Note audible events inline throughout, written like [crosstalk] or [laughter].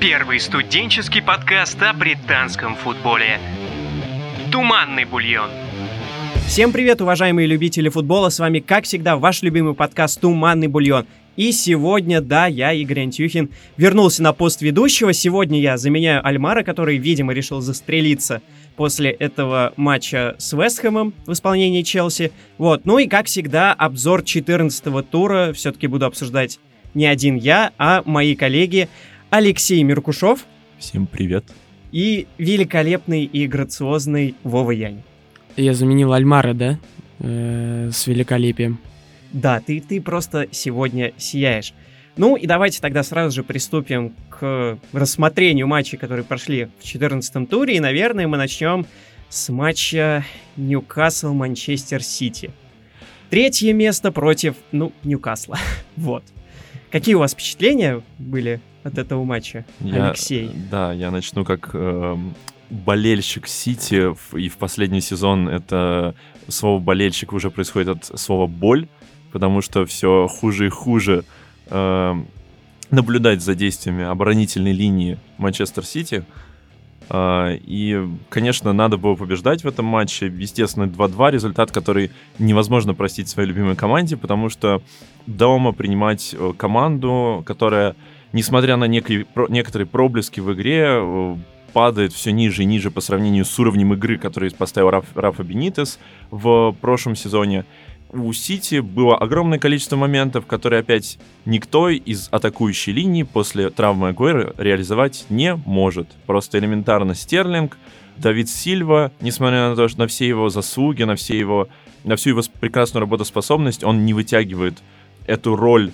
Первый студенческий подкаст о британском футболе. Туманный бульон. Всем привет, уважаемые любители футбола, с вами, как всегда, ваш любимый подкаст «Туманный бульон». И сегодня, да, я, Игорь Антюхин, вернулся на пост ведущего. Сегодня я заменяю Альмара, который, видимо, решил застрелиться после этого матча с Вестхэмом в исполнении Челси. Вот, ну и, как всегда, обзор 14-го тура. Все-таки буду обсуждать не один я, а мои коллеги Алексей Меркушев. Всем привет. И великолепный и грациозный Вова Янь. Я заменил Альмара, да? Э, с великолепием. Да, ты, ты просто сегодня сияешь. Ну и давайте тогда сразу же приступим к рассмотрению матчей, которые прошли в 14 туре. И, наверное, мы начнем с матча Ньюкасл-Манчестер Сити. Третье место против, ну, Ньюкасла. [laughs] вот. Какие у вас впечатления были от этого матча, я, Алексей? Да, я начну как э, болельщик Сити, и в последний сезон это слово болельщик уже происходит от слова боль, потому что все хуже и хуже э, наблюдать за действиями оборонительной линии Манчестер Сити. Uh, и, конечно, надо было побеждать в этом матче. Естественно, 2-2 результат, который невозможно простить своей любимой команде, потому что дома принимать э, команду, которая, несмотря на некие, некоторые проблески в игре, э, падает все ниже и ниже по сравнению с уровнем игры, который поставил Раф, Рафа Бенитес в прошлом сезоне у Сити было огромное количество моментов, которые опять никто из атакующей линии после травмы Агуэра реализовать не может. Просто элементарно Стерлинг, Давид Сильва, несмотря на то, что на все его заслуги, на, все его, на всю его прекрасную работоспособность, он не вытягивает эту роль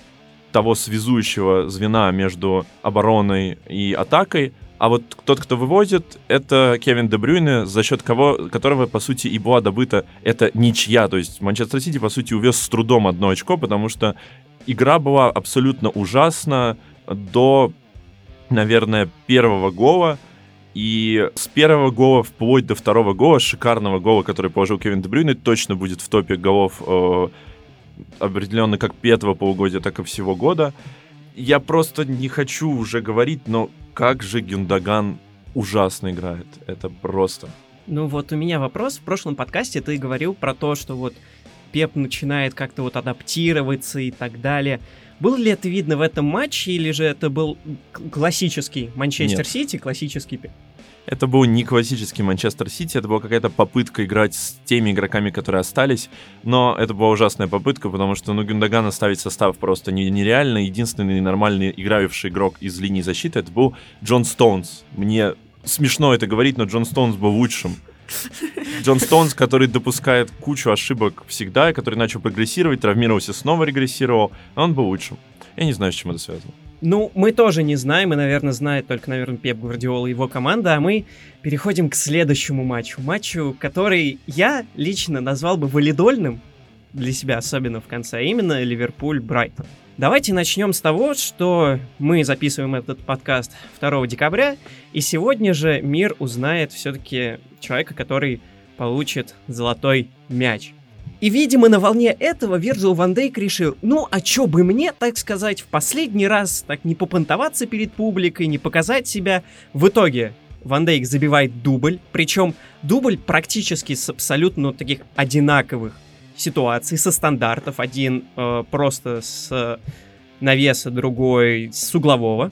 того связующего звена между обороной и атакой, а вот тот, кто выводит, это Кевин Дебрюйне, за счет кого, которого, по сути, и была добыта эта ничья. То есть Манчестер Сити, по сути, увез с трудом одно очко, потому что игра была абсолютно ужасна до, наверное, первого гола. И с первого гола вплоть до второго гола, шикарного гола, который положил Кевин Дебрюйне, точно будет в топе голов э, определенно как пятого полугодия, так и всего года. Я просто не хочу уже говорить, но как же Гюндаган ужасно играет. Это просто. Ну вот у меня вопрос. В прошлом подкасте ты говорил про то, что вот Пеп начинает как-то вот адаптироваться и так далее. Было ли это видно в этом матче, или же это был классический Манчестер Сити, классический Пеп? Это был не классический Манчестер Сити, это была какая-то попытка играть с теми игроками, которые остались, но это была ужасная попытка, потому что, ну, Гюндагана ставить состав просто нереально. Единственный нормальный играющий игрок из линии защиты это был Джон Стоунс. Мне смешно это говорить, но Джон Стоунс был лучшим. Джон Стоунс, который допускает кучу ошибок всегда, который начал прогрессировать, травмировался, снова регрессировал, он был лучшим. Я не знаю, с чем это связано. Ну, мы тоже не знаем, и, наверное, знает только, наверное, Пеп Гвардиола и его команда, а мы переходим к следующему матчу. Матчу, который я лично назвал бы валидольным для себя, особенно в конце, а именно Ливерпуль-Брайтон. Давайте начнем с того, что мы записываем этот подкаст 2 декабря, и сегодня же мир узнает все-таки человека, который получит золотой мяч. И, видимо, на волне этого Вирджил Ван Дейк решил, ну, а чё бы мне, так сказать, в последний раз так не попонтоваться перед публикой, не показать себя. В итоге Ван Дейк забивает дубль, причем дубль практически с абсолютно таких одинаковых ситуаций, со стандартов. Один э, просто с навеса, другой с углового.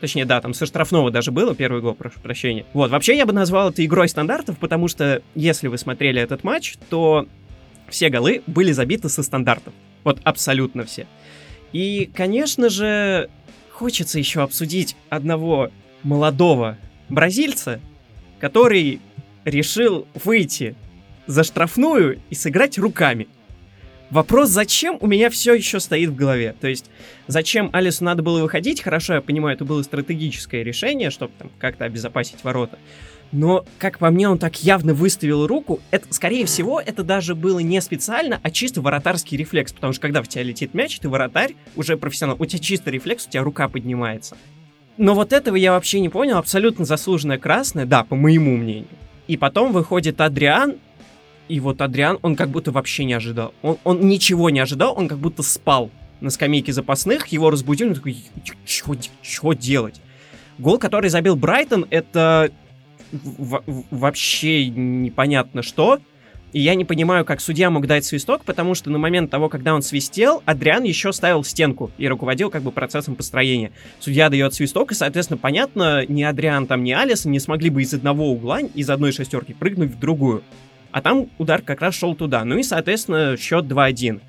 Точнее, да, там со штрафного даже было, первый гол, прошу прощения. Вот, вообще я бы назвал это игрой стандартов, потому что, если вы смотрели этот матч, то все голы были забиты со стандартов. Вот абсолютно все. И, конечно же, хочется еще обсудить одного молодого бразильца, который решил выйти за штрафную и сыграть руками. Вопрос, зачем, у меня все еще стоит в голове. То есть, зачем Алису надо было выходить, хорошо, я понимаю, это было стратегическое решение, чтобы там как-то обезопасить ворота но, как по мне, он так явно выставил руку. Это, скорее всего, это даже было не специально, а чисто воротарский рефлекс, потому что когда в тебя летит мяч, ты воротарь, уже профессионал, у тебя чисто рефлекс, у тебя рука поднимается. Но вот этого я вообще не понял, абсолютно заслуженная красная, да, по моему мнению. И потом выходит Адриан, и вот Адриан, он как будто вообще не ожидал. Он, он ничего не ожидал, он как будто спал на скамейке запасных, его разбудили, он такой, что делать? Гол, который забил Брайтон, это вообще непонятно что. И я не понимаю, как судья мог дать свисток, потому что на момент того, когда он свистел, Адриан еще ставил стенку и руководил как бы процессом построения. Судья дает свисток, и, соответственно, понятно, ни Адриан там, ни Алисон не смогли бы из одного угла, из одной шестерки прыгнуть в другую. А там удар как раз шел туда. Ну и, соответственно, счет 2-1.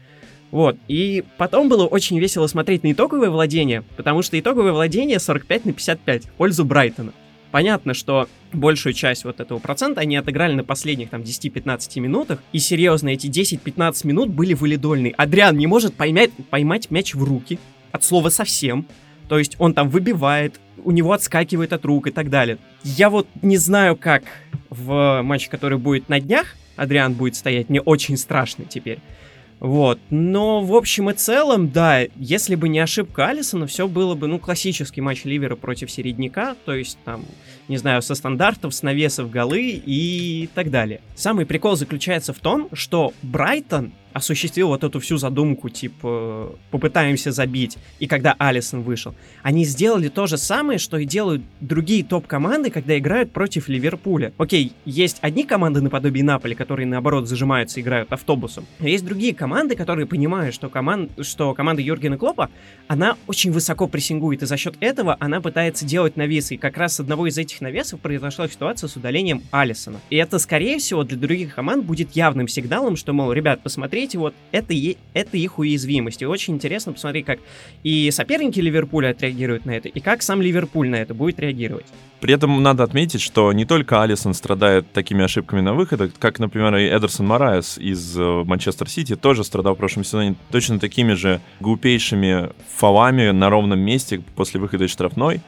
Вот. И потом было очень весело смотреть на итоговое владение, потому что итоговое владение 45 на 55 в пользу Брайтона. Понятно, что большую часть вот этого процента они отыграли на последних там 10-15 минутах, и серьезно, эти 10-15 минут были валидольны. Адриан не может поймать, поймать мяч в руки, от слова совсем, то есть он там выбивает, у него отскакивает от рук и так далее. Я вот не знаю, как в матче, который будет на днях, Адриан будет стоять, мне очень страшно теперь. Вот. Но в общем и целом, да, если бы не ошибка Алисона, все было бы, ну, классический матч Ливера против середняка, то есть там, не знаю, со стандартов, с навесов голы и так далее. Самый прикол заключается в том, что Брайтон осуществил вот эту всю задумку, типа, попытаемся забить, и когда Алисон вышел, они сделали то же самое, что и делают другие топ-команды, когда играют против Ливерпуля. Окей, есть одни команды наподобие Наполи, которые, наоборот, зажимаются и играют автобусом. А есть другие команды, которые понимают, что, команд... что команда Юргена Клопа, она очень высоко прессингует, и за счет этого она пытается делать навесы. И как раз с одного из этих навесов произошла ситуация с удалением Алисона. И это, скорее всего, для других команд будет явным сигналом, что, мол, ребят, посмотрите, смотрите, вот это, это их уязвимость. И очень интересно посмотреть, как и соперники Ливерпуля отреагируют на это, и как сам Ливерпуль на это будет реагировать. При этом надо отметить, что не только Алисон страдает такими ошибками на выходах, как, например, и Эдерсон Мораес из э, Манчестер Сити тоже страдал в прошлом сезоне точно такими же глупейшими фолами на ровном месте после выхода из штрафной.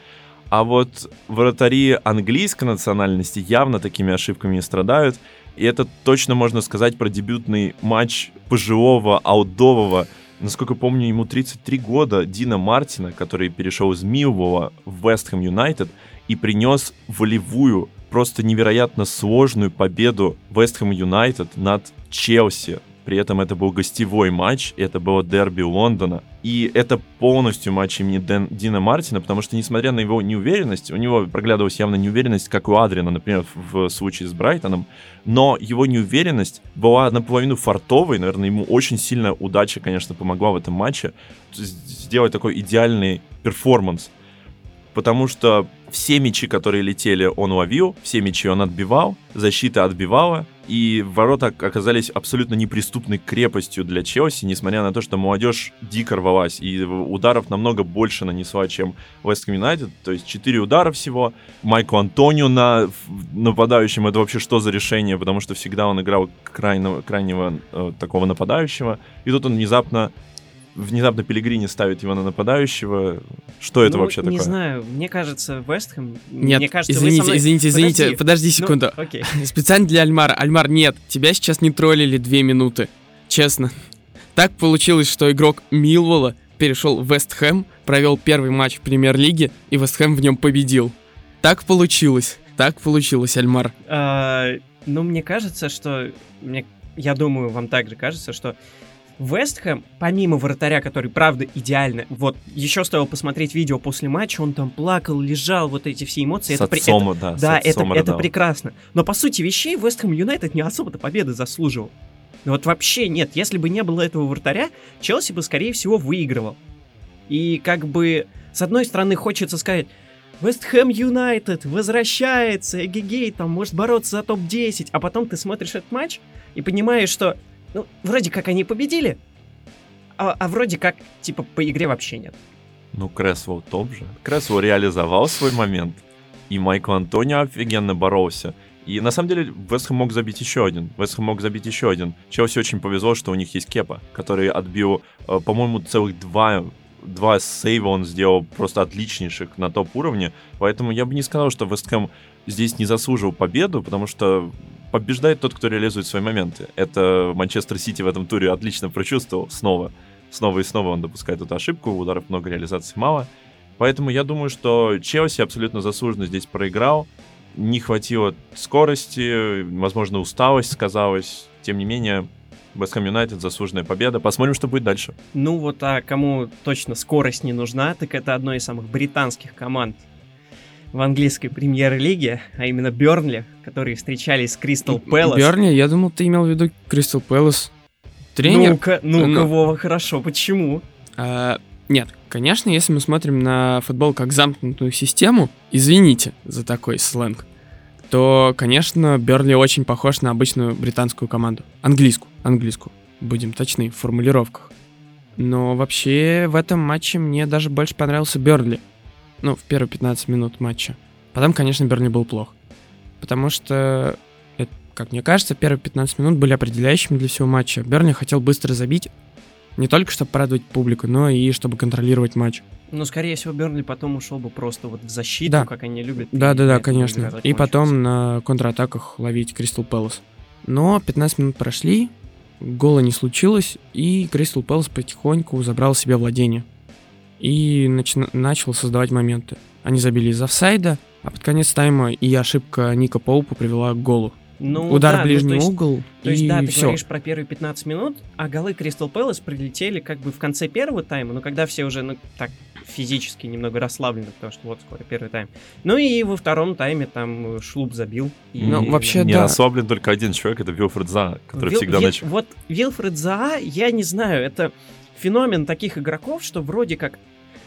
А вот вратари английской национальности явно такими ошибками не страдают. И это точно можно сказать про дебютный матч пожилого, аутдового, насколько помню, ему 33 года, Дина Мартина, который перешел из Милвола в Вестхэм Юнайтед и принес волевую, просто невероятно сложную победу Вестхэм Юнайтед над Челси при этом это был гостевой матч, это было дерби Лондона. И это полностью матч имени Дэн, Дина Мартина, потому что, несмотря на его неуверенность, у него проглядывалась явно неуверенность, как у Адриана, например, в, в случае с Брайтоном, но его неуверенность была наполовину фартовой, наверное, ему очень сильно удача, конечно, помогла в этом матче сделать такой идеальный перформанс потому что все мячи, которые летели, он ловил, все мячи он отбивал, защита отбивала, и ворота оказались абсолютно неприступной крепостью для Челси, несмотря на то, что молодежь дико рвалась, и ударов намного больше нанесла, чем Вест Юнайтед, то есть 4 удара всего. Майку Антонио на нападающем, это вообще что за решение, потому что всегда он играл крайнего, крайнего э, такого нападающего, и тут он внезапно внезапно Пелегрини ставит его на нападающего. Что это ну, вообще такое? Не знаю, мне кажется, Вестхэм... Нет, мне кажется, извините, мной... извините, извините, подожди, подожди ну, секунду. Ну, окей. [laughs] Специально для Альмара. Альмар, нет, тебя сейчас не троллили две минуты. Честно. Так получилось, что игрок Милвола перешел в Вестхэм, провел первый матч в премьер-лиге, и Вестхэм в нем победил. Так получилось. Так получилось, Альмар. А, ну, мне кажется, что... Мне, я думаю, вам также кажется, что Вестхэм, помимо вратаря, который, правда, идеально, вот, еще стоило посмотреть видео после матча, он там плакал, лежал, вот эти все эмоции. С это, отцом, это, да, да, это, это прекрасно. Но, по сути вещей, Вестхэм Юнайтед не особо-то победы заслуживал. Ну вот вообще нет, если бы не было этого вратаря, Челси бы, скорее всего, выигрывал. И как бы, с одной стороны, хочется сказать, Вестхэм Юнайтед возвращается, эгегей, там может бороться за топ-10, а потом ты смотришь этот матч и понимаешь, что ну, вроде как они победили, а, а вроде как, типа, по игре вообще нет. Ну, Кресвелл топ же. Кресвелл реализовал свой момент, и Майкл Антонио офигенно боролся. И на самом деле Вестхэм мог забить еще один. Вестхэм мог забить еще один. Челси очень повезло, что у них есть Кепа, который отбил, э, по-моему, целых два два сейва он сделал просто отличнейших на топ-уровне, поэтому я бы не сказал, что Вестхэм здесь не заслужил победу, потому что побеждает тот, кто реализует свои моменты. Это Манчестер Сити в этом туре отлично прочувствовал снова. Снова и снова он допускает эту ошибку, ударов много, реализации мало. Поэтому я думаю, что Челси абсолютно заслуженно здесь проиграл. Не хватило скорости, возможно, усталость сказалась. Тем не менее, Вестхэм Юнайтед, заслуженная победа. Посмотрим, что будет дальше. Ну вот, а кому точно скорость не нужна, так это одной из самых британских команд в английской премьер-лиге, а именно Бернли, которые встречались с Кристал Пэлас. Бернли? Я думал, ты имел в виду Кристал Пэлас. Тренер? Ну-ка, ну-ка, ну... Вова, хорошо, почему? А, нет, конечно, если мы смотрим на футбол как замкнутую систему, извините за такой сленг, то, конечно, Берли очень похож на обычную британскую команду. Английскую, английскую. Будем точны в формулировках. Но вообще в этом матче мне даже больше понравился Берли. Ну, в первые 15 минут матча. Потом, конечно, Берли был плох. Потому что, это, как мне кажется, первые 15 минут были определяющими для всего матча. Берли хотел быстро забить, не только чтобы порадовать публику, но и чтобы контролировать матч. Ну, скорее всего, Бернли потом ушел бы просто вот в защиту, да. как они любят. Да, да, да, конечно. И потом на контратаках ловить Кристал Пэлас. Но 15 минут прошли, гола не случилось, и Кристал Пэлас потихоньку забрал себе владение. И нач- начал создавать моменты. Они забили из офсайда, а под конец тайма и ошибка Ника Поупа привела к голу. Ну, Удар да, в ближний ну, то есть, угол. То есть, и да, ты все. говоришь про первые 15 минут, а голы Кристал Пэлас прилетели как бы в конце первого тайма, но когда все уже, ну, так, физически немного расслаблены, потому что вот скоро первый тайм. Ну и во втором тайме там Шлуп забил. И... Ну, вообще, не да. расслаблен только один человек, это Вилфред За, который Вил... всегда начал. Вот Вилфред За, я не знаю, это феномен таких игроков, что вроде как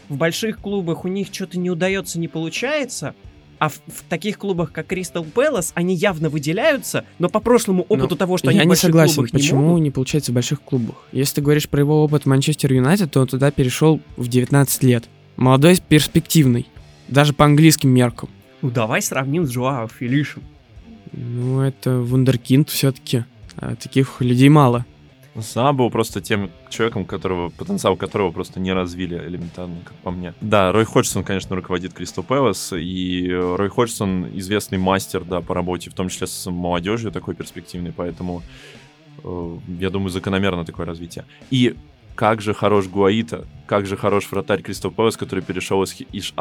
в больших клубах у них что-то не удается, не получается, а в, в таких клубах, как Кристал Пэлас, они явно выделяются, но по прошлому опыту но того, что они я в не согласен, клубах почему не, могут... не получается в больших клубах. Если ты говоришь про его опыт Манчестер Юнайтед, то он туда перешел в 19 лет. Молодой, перспективный. Даже по английским меркам. Ну давай сравним с Жуао Филишем. Ну это вундеркинд все-таки. А таких людей мало. Сам был просто тем человеком, которого, потенциал которого просто не развили элементарно, как по мне. Да, Рой Ходжсон, конечно, руководит Кристал Пэлас, и Рой Ходжсон известный мастер, да, по работе, в том числе с молодежью такой перспективный, поэтому э, я думаю, закономерно такое развитие. И как же хорош Гуаита, как же хорош вратарь Кристал Пэлас, который перешел из, из,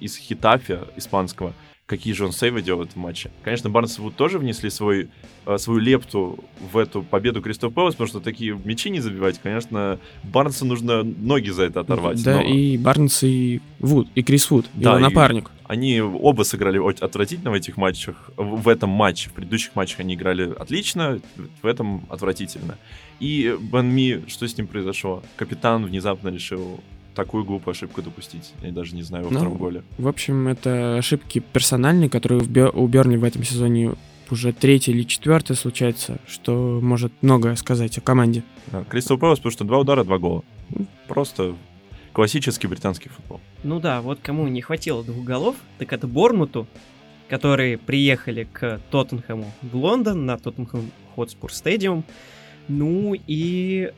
из Хитафия испанского, какие же он сейвы делал в матче. Конечно, Барнс и Вуд тоже внесли свой, э, свою лепту в эту победу Кристал Пэлас, потому что такие мячи не забивать, конечно, Барнсу нужно ноги за это оторвать. Да, но... и Барнс, и Вуд, и Крис Вуд, да, его напарник. Они оба сыграли отвратительно в этих матчах, в этом матче. В предыдущих матчах они играли отлично, в этом отвратительно. И Бен Ми, что с ним произошло? Капитан внезапно решил такую глупую ошибку допустить. Я даже не знаю во ну, втором голе. В общем, это ошибки персональные, которые у Берни в этом сезоне уже третий или четвертый случается, что может многое сказать о команде. Кристал Пэлас, потому что два удара, два гола. Просто классический британский футбол. Ну да, вот кому не хватило двух голов, так это Бормуту, которые приехали к Тоттенхэму в Лондон на Тоттенхэм Хотспур Стадиум. Ну и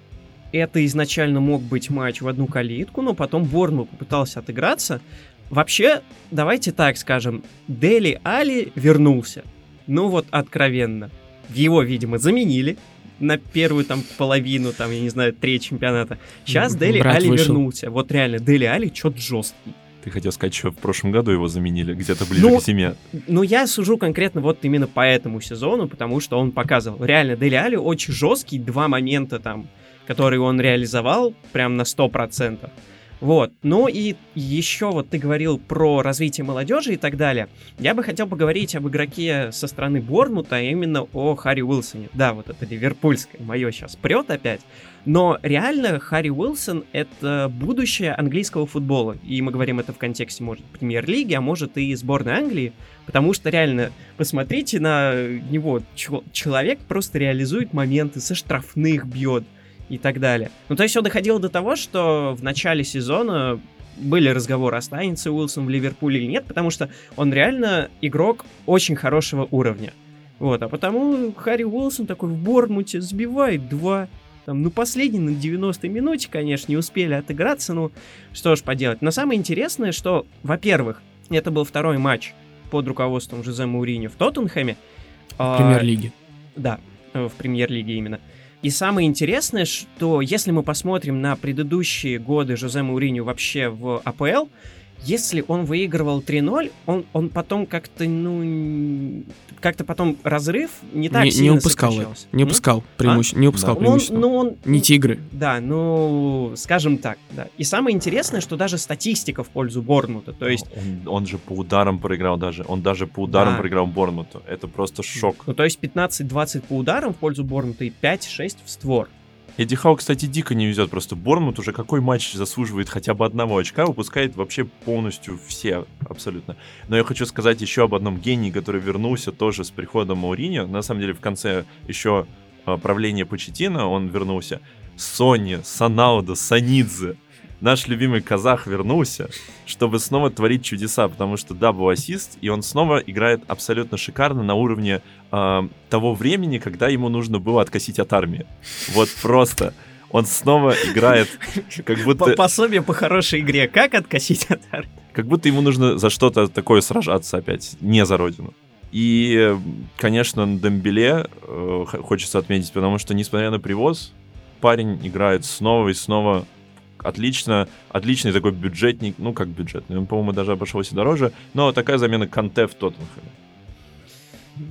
это изначально мог быть матч в одну калитку, но потом Борнмут попытался отыграться. Вообще, давайте так скажем, Дели Али вернулся. Ну вот откровенно. Его, видимо, заменили на первую там половину, там, я не знаю, треть чемпионата. Сейчас Дели Али вышел. вернулся. Вот реально, Дели Али что-то жесткий. Ты хотел сказать, что в прошлом году его заменили где-то ближе ну, к зиме. Ну, я сужу конкретно вот именно по этому сезону, потому что он показывал. Реально, Дели Али очень жесткий, два момента там который он реализовал прям на 100%. Вот. Ну и еще вот ты говорил про развитие молодежи и так далее. Я бы хотел поговорить об игроке со стороны Борнмута, а именно о Харри Уилсоне. Да, вот это ливерпульское мое сейчас прет опять. Но реально Харри Уилсон — это будущее английского футбола. И мы говорим это в контексте, может, премьер-лиги, а может и сборной Англии. Потому что реально, посмотрите на него. Человек просто реализует моменты, со штрафных бьет и так далее. Ну, то есть все доходило до того, что в начале сезона были разговоры, останется Уилсон в Ливерпуле или нет, потому что он реально игрок очень хорошего уровня. Вот, а потому Харри Уилсон такой в Борнмуте сбивает два. Там, ну, последний на 90-й минуте, конечно, не успели отыграться, ну, что ж поделать. Но самое интересное, что, во-первых, это был второй матч под руководством Жозе Мауриньо в Тоттенхэме. В премьер-лиге. А, да, в премьер-лиге именно. И самое интересное, что если мы посмотрим на предыдущие годы Жозе Мауриню вообще в АПЛ, если он выигрывал 3-0, он, он потом как-то, ну, как-то потом разрыв не так не, сильно не упускал, не упускал преимуще, а? не упускал да. преимущество. Он, ну, он, не тигры. Да, ну, скажем так, да. И самое интересное, что даже статистика в пользу Борнмута, то есть... Он, он же по ударам проиграл даже, он даже по ударам да. проиграл Борнмуту, это просто шок. Ну, то есть 15-20 по ударам в пользу Борнмута и 5-6 в створ. Эдди Хау, кстати, дико не везет. Просто Борнмут уже какой матч заслуживает хотя бы одного очка, выпускает вообще полностью все абсолютно. Но я хочу сказать еще об одном гении, который вернулся тоже с приходом Мауриньо. На самом деле в конце еще а, правления Почетина он вернулся. Сони, Санауда, Санидзе наш любимый казах вернулся, чтобы снова творить чудеса, потому что да, был ассист, и он снова играет абсолютно шикарно на уровне э, того времени, когда ему нужно было откосить от армии. Вот просто. Он снова играет, как будто... Пособие по хорошей игре. Как откосить от армии? Как будто ему нужно за что-то такое сражаться опять, не за родину. И, конечно, Дембеле э, хочется отметить, потому что, несмотря на привоз, парень играет снова и снова отлично, отличный такой бюджетник, ну как бюджетный, он, по-моему, даже обошелся дороже, но такая замена Канте в Тоттенхэме.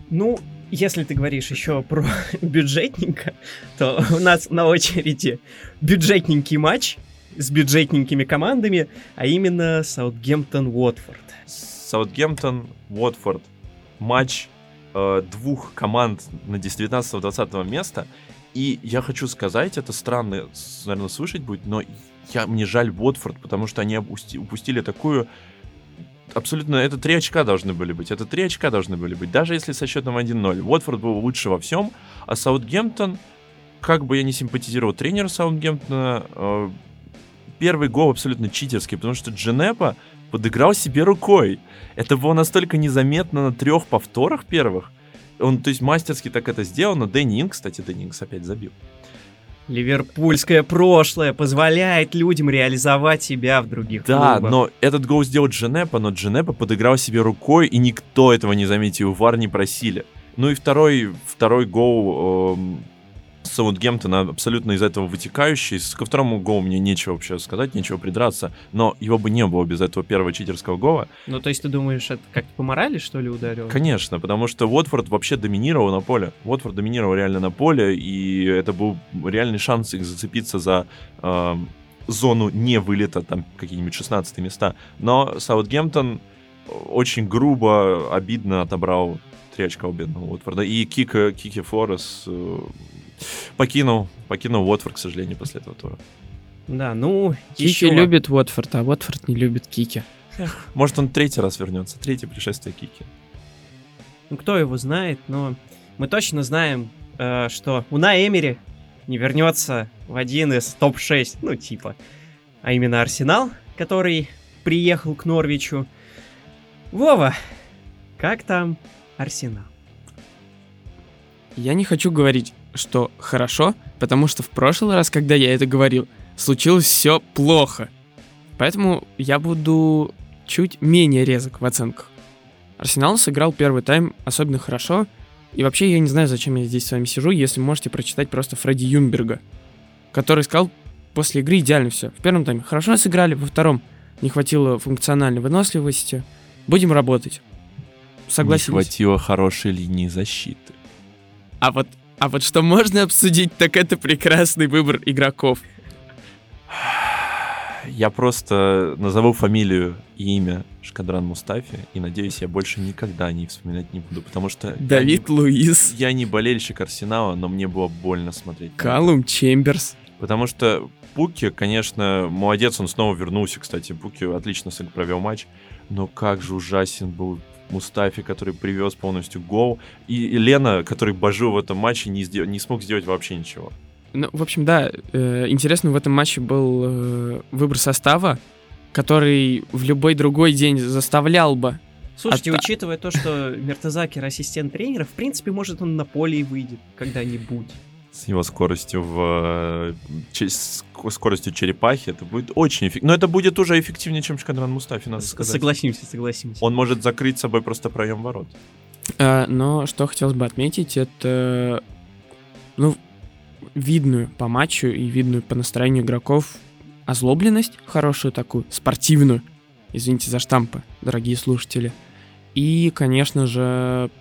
Ну, если ты говоришь еще про [laughs] бюджетника, то у нас на очереди бюджетненький матч с бюджетненькими командами, а именно Саутгемптон-Уотфорд. Саутгемптон-Уотфорд. Матч э, двух команд на 19-20 места. И я хочу сказать, это странно, наверное, слышать будет, но я, мне жаль Уотфорд, потому что они упустили такую... Абсолютно, это три очка должны были быть. Это три очка должны были быть, даже если со счетом 1-0. Уотфорд был лучше во всем, а Саутгемптон, как бы я не симпатизировал тренеру Саутгемптона, э, первый гол абсолютно читерский, потому что Дженепа подыграл себе рукой. Это было настолько незаметно на трех повторах первых. Он, то есть, мастерски так это сделал, но Дэнни Инг, кстати, Дэнни опять забил. Ливерпульское прошлое позволяет людям реализовать себя в других да, клубах. но этот гол сделал Дженепа, но Дженепа подыграл себе рукой, и никто этого не заметил, вар не просили. Ну и второй, второй гол эм, Саутгемптона абсолютно из этого вытекающий. Ко второму голу мне нечего вообще сказать, нечего придраться, но его бы не было без этого первого читерского гола. Ну, то есть ты думаешь, это как-то по морали, что ли, ударил? Конечно, потому что Уотфорд вообще доминировал на поле. Уотфорд доминировал реально на поле, и это был реальный шанс их зацепиться за э, зону не вылета, там какие-нибудь 16 места. Но Саутгемптон очень грубо, обидно отобрал три очка у бедного Уотфорда. И Кика, Кики Флорес э, покинул, покинул Уотфорд, к сожалению, после этого тура. Да, ну, Кики еще... любит Уотфорд, а Уотфорд не любит Кики. Может, он третий раз вернется, третье пришествие Кики. Ну, кто его знает, но мы точно знаем, э, что Уна Эмери не вернется в один из топ-6, ну, типа, а именно Арсенал, который приехал к Норвичу. Вова, как там Арсенал? Я не хочу говорить что хорошо, потому что в прошлый раз, когда я это говорил, случилось все плохо. Поэтому я буду чуть менее резок в оценках. Арсенал сыграл первый тайм особенно хорошо, и вообще я не знаю, зачем я здесь с вами сижу, если можете прочитать просто Фредди Юмберга, который сказал после игры идеально все. В первом тайме хорошо сыграли, во втором не хватило функциональной выносливости. Будем работать. Согласен. Не хватило хорошей линии защиты. А вот а вот что можно обсудить, так это прекрасный выбор игроков. Я просто назову фамилию и имя Шкадран Мустафи, и надеюсь, я больше никогда не вспоминать не буду, потому что... Давид я Луис. Я не болельщик Арсенала, но мне было больно смотреть. Калум Чемберс. Потому что Пуки, конечно, молодец, он снова вернулся, кстати. Пуки отлично провел матч, но как же ужасен был Мустафи, который привез полностью гол, и, Лена, который божил в этом матче, не, сдел- не смог сделать вообще ничего. Ну, в общем, да, э, интересно в этом матче был э, выбор состава, который в любой другой день заставлял бы. Слушайте, От... учитывая то, что Мертезакер ассистент тренера, в принципе, может он на поле и выйдет когда-нибудь с его скоростью в э, скоростью черепахи, это будет очень эффективно. Но это будет уже эффективнее, чем Шкадран Мустафи, надо сказать. Согласимся, согласимся. Он может закрыть собой просто проем ворот. А, но что хотелось бы отметить, это ну, видную по матчу и видную по настроению игроков озлобленность хорошую такую, спортивную. Извините за штампы, дорогие слушатели. И, конечно же,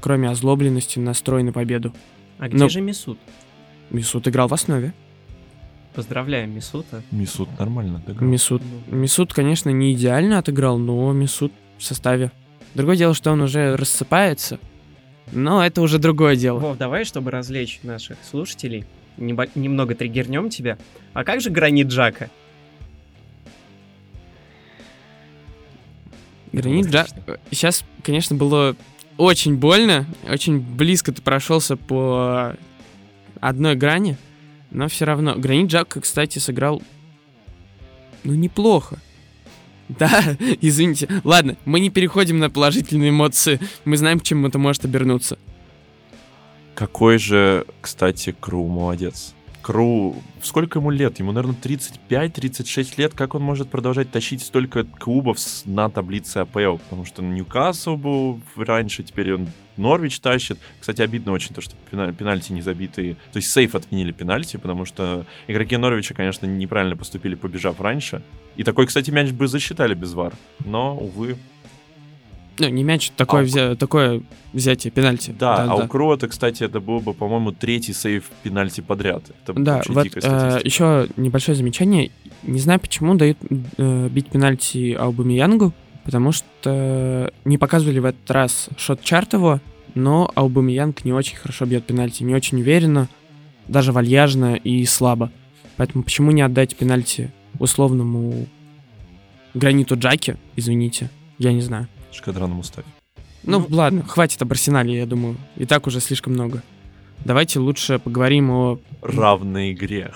кроме озлобленности, настрой на победу. А где Но... же Мисут? Мисут играл в основе. Поздравляем Мисута. Мисут нормально отыграл. Мисут, Мисут, конечно, не идеально отыграл, но Мисут в составе. Другое дело, что он уже рассыпается, но это уже другое дело. Вов, давай, чтобы развлечь наших слушателей, немного триггернем тебя. А как же гранит Джака? Гранит Джак... Сейчас, конечно, было очень больно, очень близко ты прошелся по одной грани, но все равно. Гранит Джак, кстати, сыграл, ну, неплохо. [laughs] Да, извините. Ладно, мы не переходим на положительные эмоции. Мы знаем, к чему это может обернуться. Какой же, кстати, Кру молодец. Кру, сколько ему лет? Ему, наверное, 35-36 лет. Как он может продолжать тащить столько клубов на таблице АПЛ? Потому что Ньюкасл был раньше, теперь он Норвич тащит. Кстати, обидно очень то, что пенальти не забитые. То есть сейф отменили пенальти, потому что игроки Норвича, конечно, неправильно поступили, побежав раньше. И такой, кстати, мяч бы засчитали без вар. Но, увы, ну, не мяч, такое, а взя... такое взятие пенальти. Да, да а да. у Крота, кстати, это был бы, по-моему, третий сейв пенальти подряд. Это да, вот э, еще небольшое замечание. Не знаю, почему дают э, бить пенальти Аубамиянгу, потому что не показывали в этот раз шот-чарт его, но Аубамиянг не очень хорошо бьет пенальти, не очень уверенно, даже вальяжно и слабо. Поэтому почему не отдать пенальти условному граниту Джаки, извините, я не знаю. Шкадран Мустафи. Ну, ну, ладно, хватит об Арсенале, я думаю. И так уже слишком много. Давайте лучше поговорим о... Равной игре.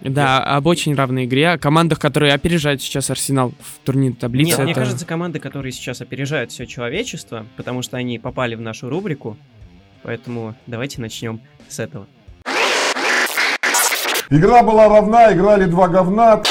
Да, об очень равной игре, о командах, которые опережают сейчас Арсенал в турнирной таблице. Нет, это... мне кажется, команды, которые сейчас опережают все человечество, потому что они попали в нашу рубрику. Поэтому давайте начнем с этого. Игра была равна, играли два говна.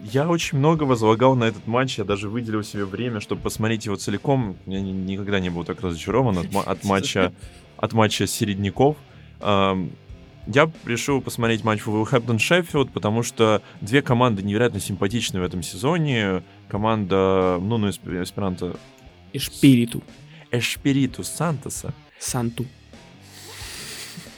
Я очень много возлагал на этот матч, я даже выделил себе время, чтобы посмотреть его целиком. Я никогда не был так разочарован от, от матча от матча середняков. Я решил посмотреть матч Вулверхэмптон Шеффилд, потому что две команды невероятно симпатичны в этом сезоне. Команда, ну, ну, эсперанто... Эшпириту. Эшпириту Сантоса. Санту.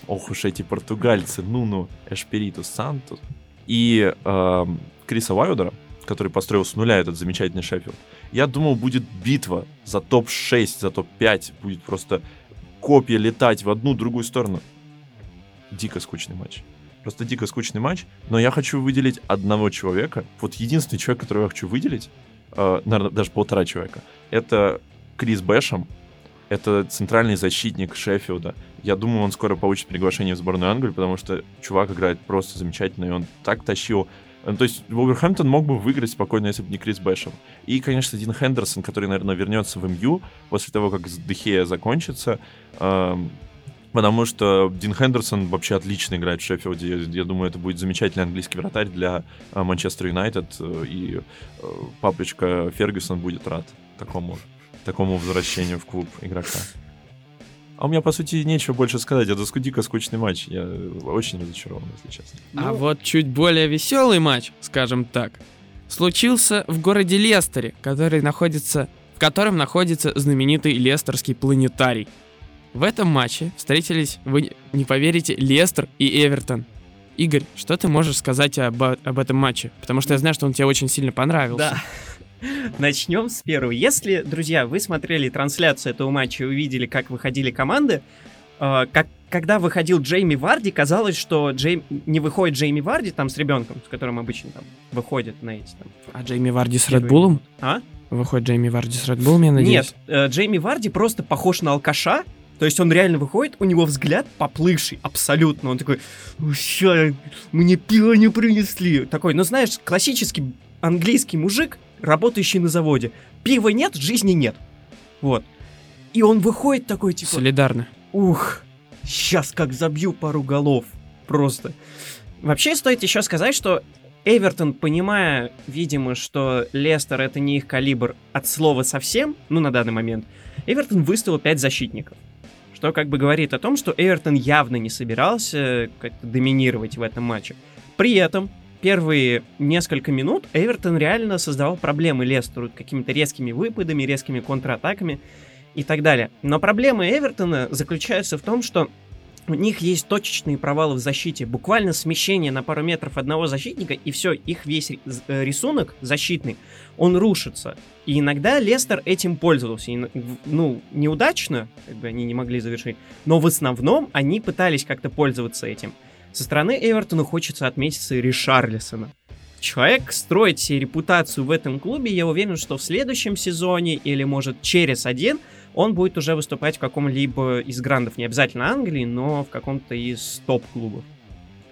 Ох уж эти португальцы, ну-ну, Эшпириту Сантус. И э, Криса Вайодера, который построил с нуля этот замечательный Шеффилд, я думал, будет битва за топ-6, за топ-5, будет просто копья летать в одну, другую сторону. Дико скучный матч. Просто дико скучный матч, но я хочу выделить одного человека. Вот единственный человек, которого я хочу выделить, э, наверное, даже полтора человека, это Крис Бэшем. Это центральный защитник Шеффилда. Я думаю, он скоро получит приглашение в сборную Англии, потому что чувак играет просто замечательно, и он так тащил то есть Вулверхэмптон мог бы выиграть спокойно, если бы не Крис Бэшем. И, конечно, Дин Хендерсон, который, наверное, вернется в МЮ после того, как Дехея закончится. Эм, потому что Дин Хендерсон вообще отлично играет в Шеффилде. Я, думаю, это будет замечательный английский вратарь для э, Манчестер Юнайтед. Э, и э, папочка Фергюсон будет рад такому, такому возвращению в клуб игрока. А у меня, по сути, нечего больше сказать. Это дико скучный матч. Я очень разочарован, если честно. А ну... вот чуть более веселый матч, скажем так, случился в городе Лестере, который находится, в котором находится знаменитый Лестерский планетарий. В этом матче встретились, вы не поверите, Лестер и Эвертон. Игорь, что ты можешь сказать об, об этом матче? Потому что я знаю, что он тебе очень сильно понравился. Да. [laughs] Начнем с первого. Если, друзья, вы смотрели трансляцию этого матча и увидели, как выходили команды, э, как, когда выходил Джейми Варди, казалось, что Джей... не выходит Джейми Варди там с ребенком, с которым обычно там выходит на эти там. А Джейми Варди с Редбулом? А? Выходит Джейми Варди с Редбулом, я надеюсь? Нет, э, Джейми Варди просто похож на алкаша, то есть он реально выходит, у него взгляд поплывший, абсолютно. Он такой, ща, мне пиво не принесли. Такой, ну знаешь, классический английский мужик, работающий на заводе. Пива нет, жизни нет. Вот. И он выходит такой, типа... Солидарно. Ух, сейчас как забью пару голов. Просто. Вообще стоит еще сказать, что Эвертон, понимая, видимо, что Лестер это не их калибр от слова совсем, ну на данный момент, Эвертон выставил 5 защитников. Что как бы говорит о том, что Эвертон явно не собирался как-то доминировать в этом матче. При этом первые несколько минут Эвертон реально создавал проблемы Лестеру какими-то резкими выпадами, резкими контратаками и так далее. Но проблема Эвертона заключается в том, что у них есть точечные провалы в защите. Буквально смещение на пару метров одного защитника, и все, их весь э, рисунок защитный, он рушится. И иногда Лестер этим пользовался. И, ну, неудачно, как бы они не могли завершить, но в основном они пытались как-то пользоваться этим. Со стороны Эвертона хочется отметиться и Ришарлисона. Человек строит себе репутацию в этом клубе, я уверен, что в следующем сезоне или, может, через один – он будет уже выступать в каком-либо из грандов, не обязательно Англии, но в каком-то из топ-клубов.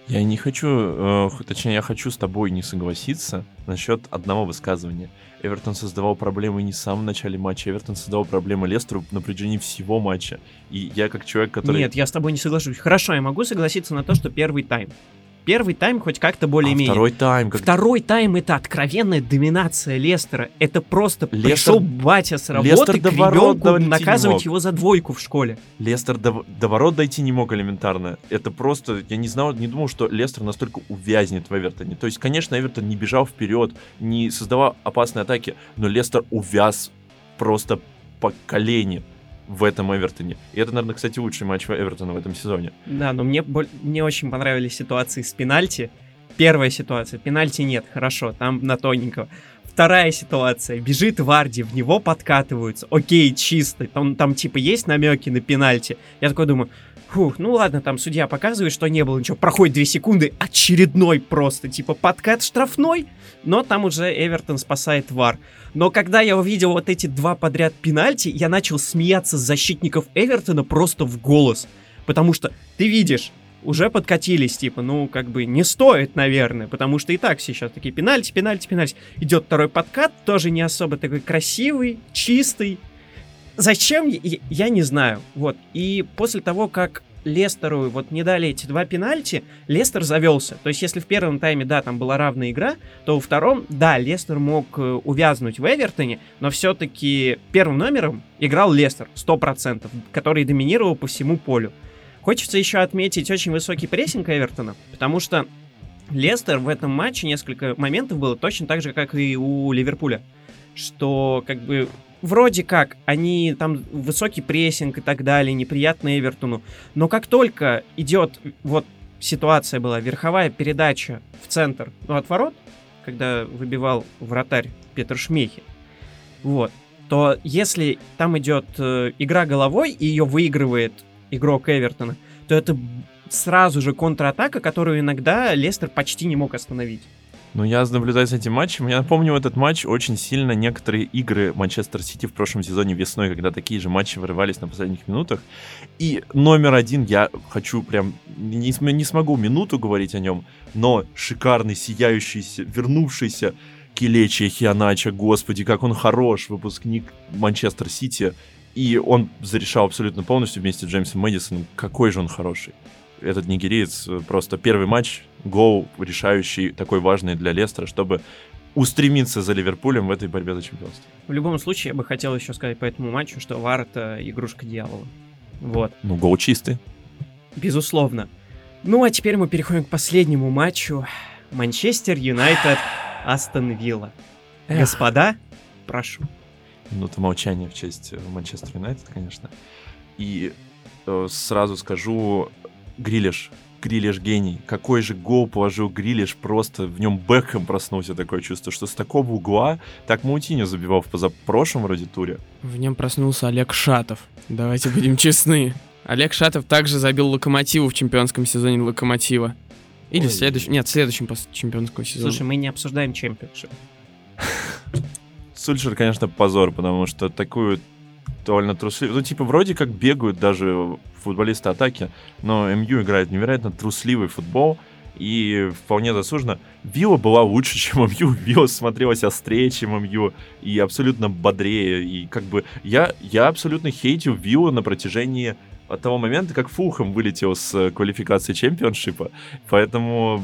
Я не хочу, э, точнее, я хочу с тобой не согласиться насчет одного высказывания. Эвертон создавал проблемы не в самом начале матча, Эвертон создавал проблемы Лестеру на протяжении всего матча. И я как человек, который... Нет, я с тобой не соглашусь. Хорошо, я могу согласиться на то, что первый тайм Первый тайм хоть как-то более-менее. А второй тайм... Как... Второй тайм это откровенная доминация Лестера. Это просто Лестер... пришел батя с работы Лестер к ребенку наказывать его за двойку в школе. Лестер до, до ворот дойти не мог элементарно. Это просто... Я не знал, не думал, что Лестер настолько увязнет в Эвертоне. То есть, конечно, Эвертон не бежал вперед, не создавал опасные атаки, но Лестер увяз просто по колени в этом Эвертоне. И это, наверное, кстати, лучший матч Эвертона в этом сезоне. Да, но мне, мне очень понравились ситуации с пенальти. Первая ситуация, пенальти нет, хорошо, там на тоненького. Вторая ситуация, бежит Варди, в него подкатываются, окей, чисто, там, там типа есть намеки на пенальти. Я такой думаю, Фух, ну ладно, там судья показывает, что не было ничего. Проходит две секунды, очередной просто, типа, подкат штрафной, но там уже Эвертон спасает Вар. Но когда я увидел вот эти два подряд пенальти, я начал смеяться с защитников Эвертона просто в голос. Потому что ты видишь, уже подкатились, типа, ну, как бы не стоит, наверное, потому что и так сейчас такие пенальти, пенальти, пенальти. Идет второй подкат, тоже не особо такой красивый, чистый, Зачем? Я не знаю. Вот. И после того, как Лестеру вот не дали эти два пенальти, Лестер завелся. То есть, если в первом тайме, да, там была равная игра, то во втором, да, Лестер мог э, увязнуть в Эвертоне, но все-таки первым номером играл Лестер, 100%, который доминировал по всему полю. Хочется еще отметить очень высокий прессинг Эвертона, потому что Лестер в этом матче несколько моментов было точно так же, как и у Ливерпуля. Что как бы вроде как они там высокий прессинг и так далее, неприятно Эвертону. Но как только идет вот ситуация была, верховая передача в центр, ну, от ворот, когда выбивал вратарь Петр Шмехи, вот, то если там идет э, игра головой и ее выигрывает игрок Эвертона, то это сразу же контратака, которую иногда Лестер почти не мог остановить. Ну, я наблюдаю за этим матчем. Я напомню этот матч очень сильно некоторые игры Манчестер Сити в прошлом сезоне весной, когда такие же матчи вырывались на последних минутах. И номер один, я хочу прям, не, не смогу минуту говорить о нем, но шикарный, сияющийся, вернувшийся Килечи Хианача, господи, как он хорош, выпускник Манчестер Сити. И он зарешал абсолютно полностью вместе с Джеймсом Мэдисоном. Какой же он хороший этот нигериец э, просто первый матч, гол решающий, такой важный для Лестера, чтобы устремиться за Ливерпулем в этой борьбе за чемпионство. В любом случае, я бы хотел еще сказать по этому матчу, что Вар это игрушка дьявола. Вот. Ну, гол чистый. Безусловно. Ну, а теперь мы переходим к последнему матчу. Манчестер Юнайтед [sighs] Астон Вилла. Господа, прошу. Минута молчания в честь э, Манчестер Юнайтед, конечно. И э, сразу скажу, Грилиш. Грилиш гений. Какой же гол положил Грилиш, просто в нем Бекхэм проснулся такое чувство, что с такого угла так Маутиньо забивал в позапрошлом вроде туре. В нем проснулся Олег Шатов. Давайте будем честны. Олег Шатов также забил Локомотиву в чемпионском сезоне Локомотива. Или Ой. в следующем... Нет, в следующем по чемпионскому сезону. Слушай, мы не обсуждаем чемпионшип. Сульшер, конечно, позор, потому что такую довольно трусливый. Ну, типа, вроде как бегают даже футболисты атаки, но МЮ играет невероятно трусливый футбол, и вполне заслуженно. Вилла была лучше, [laughs] чем МЮ. Вилла смотрелась острее, чем МЮ, и абсолютно бодрее. И как бы я, я абсолютно хейтил Виллу на протяжении от того момента, как Фулхэм вылетел с квалификации чемпионшипа. Поэтому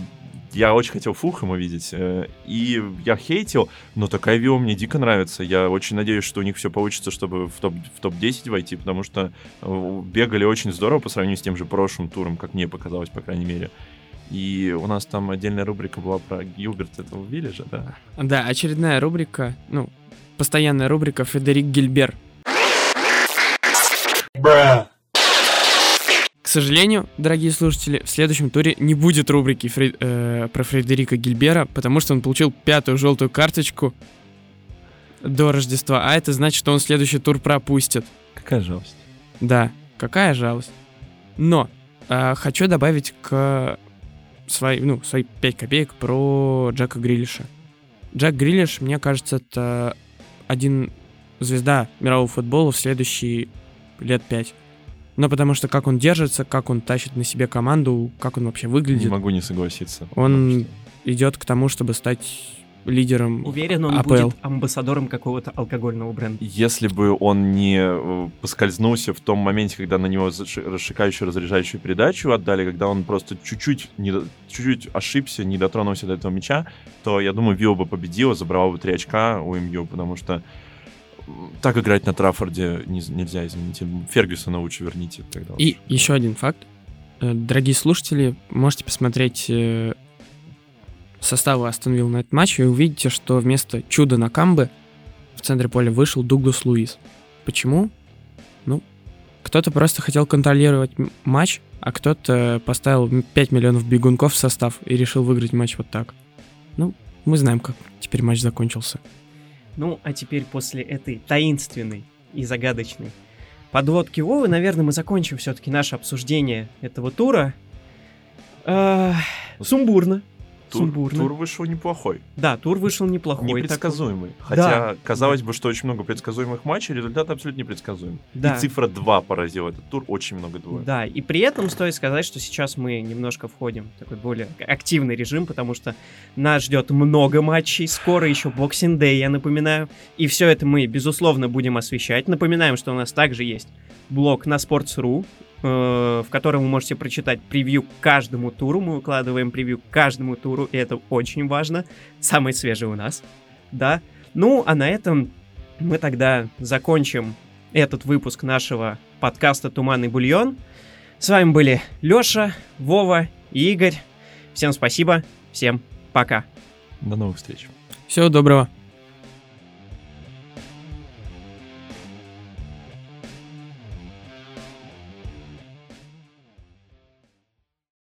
я очень хотел Фулхэм увидеть, э, и я хейтил, но такая вилла мне дико нравится. Я очень надеюсь, что у них все получится, чтобы в топ- в топ-10 войти, потому что э, бегали очень здорово по сравнению с тем же прошлым туром, как мне показалось, по крайней мере. И у нас там отдельная рубрика была про Гилберта этого Виллиджа, да? Да, очередная рубрика, ну, постоянная рубрика Федерик Гильбер. Бра сожалению, дорогие слушатели, в следующем туре не будет рубрики Фри... э, про Фредерика Гильбера, потому что он получил пятую желтую карточку до Рождества, а это значит, что он следующий тур пропустит. Какая жалость. Да, какая жалость. Но э, хочу добавить к свои, ну, свои 5 копеек про Джека Грилиша. Джек Грилиш, мне кажется, это один звезда мирового футбола в следующие лет пять но потому что как он держится, как он тащит на себе команду, как он вообще выглядит. Не могу не согласиться. Он что... идет к тому, чтобы стать лидером Уверен, он АПЛ. будет амбассадором какого-то алкогольного бренда. Если бы он не э, поскользнулся в том моменте, когда на него расшикающую, разряжающую передачу отдали, когда он просто чуть-чуть, не, чуть-чуть ошибся, не дотронулся до этого мяча, то, я думаю, Вио бы победил, забрал бы три очка у МЮ, потому что так играть на Траффорде нельзя, извините. Фергюсона лучше верните. Тогда И лучше. еще один факт. Э, дорогие слушатели, можете посмотреть э, составы Астон Вилл на этот матч и увидите, что вместо чуда на Камбе в центре поля вышел Дуглас Луис. Почему? Ну, кто-то просто хотел контролировать матч, а кто-то поставил 5 миллионов бегунков в состав и решил выиграть матч вот так. Ну, мы знаем, как теперь матч закончился. Ну, а теперь после этой таинственной и загадочной подводки Вовы, наверное, мы закончим все-таки наше обсуждение этого тура. Сумбурно, тур, сумбурно. Тур вышел неплохой. Да, тур вышел неплохой. Непредсказуемый. Так... Хотя да. казалось бы, что очень много предсказуемых матчей, результат абсолютно непредсказуем. Да. И цифра 2 поразила этот тур, очень много двоек. Да, и при этом стоит сказать, что сейчас мы немножко входим в такой более активный режим, потому что нас ждет много матчей, скоро еще Boxing Day, я напоминаю. И все это мы, безусловно, будем освещать. Напоминаем, что у нас также есть блог на Sports.ru, в котором вы можете прочитать превью к каждому туру. Мы выкладываем превью к каждому туру, и это очень важно. Самый свежий у нас, да. Ну, а на этом мы тогда закончим этот выпуск нашего подкаста «Туманный бульон». С вами были Лёша, Вова и Игорь. Всем спасибо, всем пока. До новых встреч. Всего доброго.